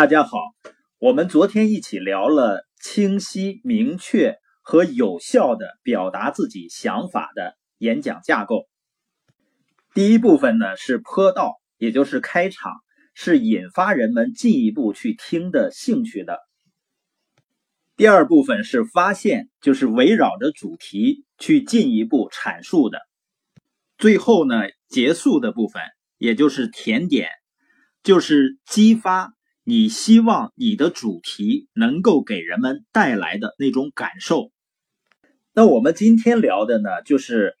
大家好，我们昨天一起聊了清晰、明确和有效的表达自己想法的演讲架构。第一部分呢是坡道，也就是开场，是引发人们进一步去听的兴趣的。第二部分是发现，就是围绕着主题去进一步阐述的。最后呢，结束的部分，也就是甜点，就是激发你希望你的主题能够给人们带来的那种感受。那我们今天聊的呢，就是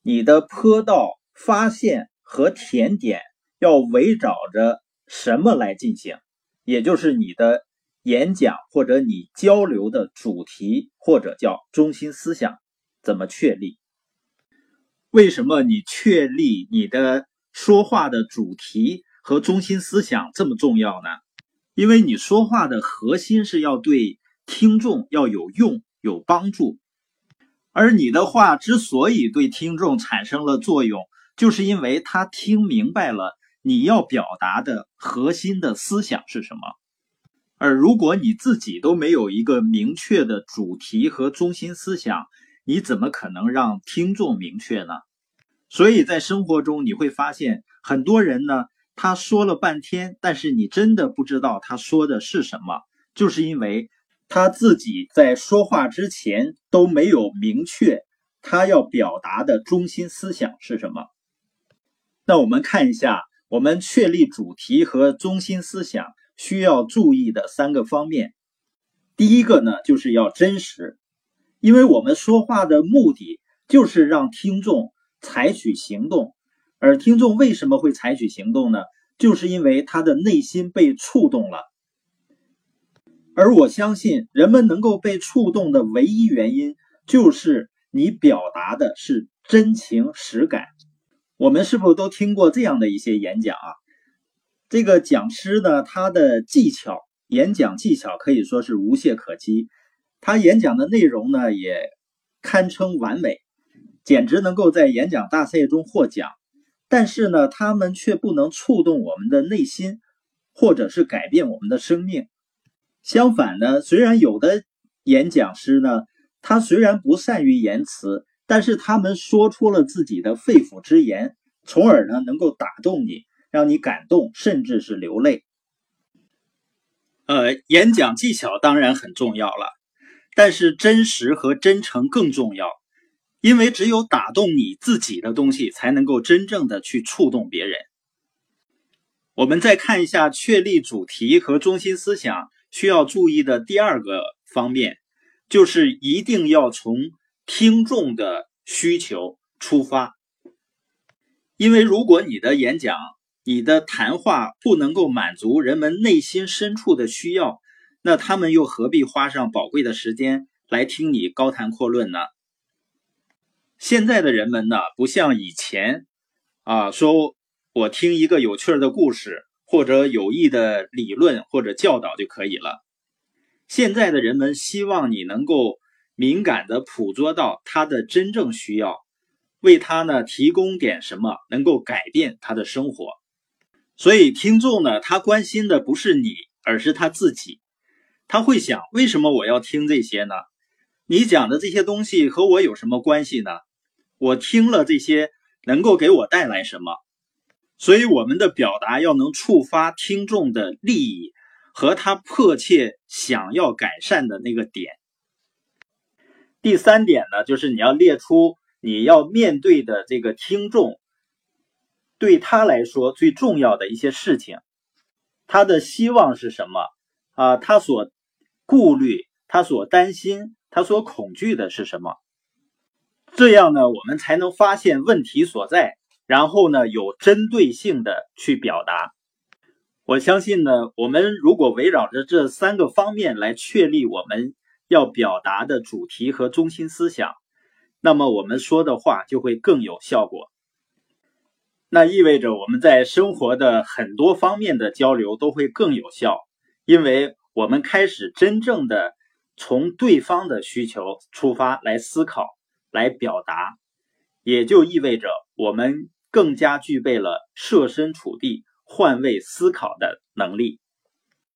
你的坡道发现和甜点要围绕着什么来进行，也就是你的演讲或者你交流的主题或者叫中心思想怎么确立。为什么你确立你的说话的主题和中心思想这么重要呢？因为你说话的核心是要对听众要有用、有帮助，而你的话之所以对听众产生了作用，就是因为他听明白了你要表达的核心的思想是什么。而如果你自己都没有一个明确的主题和中心思想，你怎么可能让听众明确呢？所以在生活中你会发现，很多人呢，他说了半天，但是你真的不知道他说的是什么，就是因为他自己在说话之前都没有明确他要表达的中心思想是什么。那我们看一下，我们确立主题和中心思想需要注意的三个方面。第一个呢，就是要真实。因为我们说话的目的就是让听众采取行动，而听众为什么会采取行动呢？就是因为他的内心被触动了。而我相信，人们能够被触动的唯一原因，就是你表达的是真情实感。我们是不是都听过这样的一些演讲啊？这个讲师呢，他的技巧，演讲技巧可以说是无懈可击。他演讲的内容呢，也堪称完美，简直能够在演讲大赛中获奖。但是呢，他们却不能触动我们的内心，或者是改变我们的生命。相反呢，虽然有的演讲师呢，他虽然不善于言辞，但是他们说出了自己的肺腑之言，从而呢，能够打动你，让你感动，甚至是流泪。呃，演讲技巧当然很重要了。但是真实和真诚更重要，因为只有打动你自己的东西，才能够真正的去触动别人。我们再看一下确立主题和中心思想需要注意的第二个方面，就是一定要从听众的需求出发。因为如果你的演讲、你的谈话不能够满足人们内心深处的需要，那他们又何必花上宝贵的时间来听你高谈阔论呢？现在的人们呢，不像以前，啊，说我听一个有趣的故事，或者有益的理论或者教导就可以了。现在的人们希望你能够敏感的捕捉到他的真正需要，为他呢提供点什么，能够改变他的生活。所以听众呢，他关心的不是你，而是他自己。他会想：为什么我要听这些呢？你讲的这些东西和我有什么关系呢？我听了这些能够给我带来什么？所以我们的表达要能触发听众的利益和他迫切想要改善的那个点。第三点呢，就是你要列出你要面对的这个听众对他来说最重要的一些事情，他的希望是什么啊？他所顾虑他所担心、他所恐惧的是什么？这样呢，我们才能发现问题所在，然后呢，有针对性的去表达。我相信呢，我们如果围绕着这三个方面来确立我们要表达的主题和中心思想，那么我们说的话就会更有效果。那意味着我们在生活的很多方面的交流都会更有效，因为。我们开始真正的从对方的需求出发来思考、来表达，也就意味着我们更加具备了设身处地、换位思考的能力。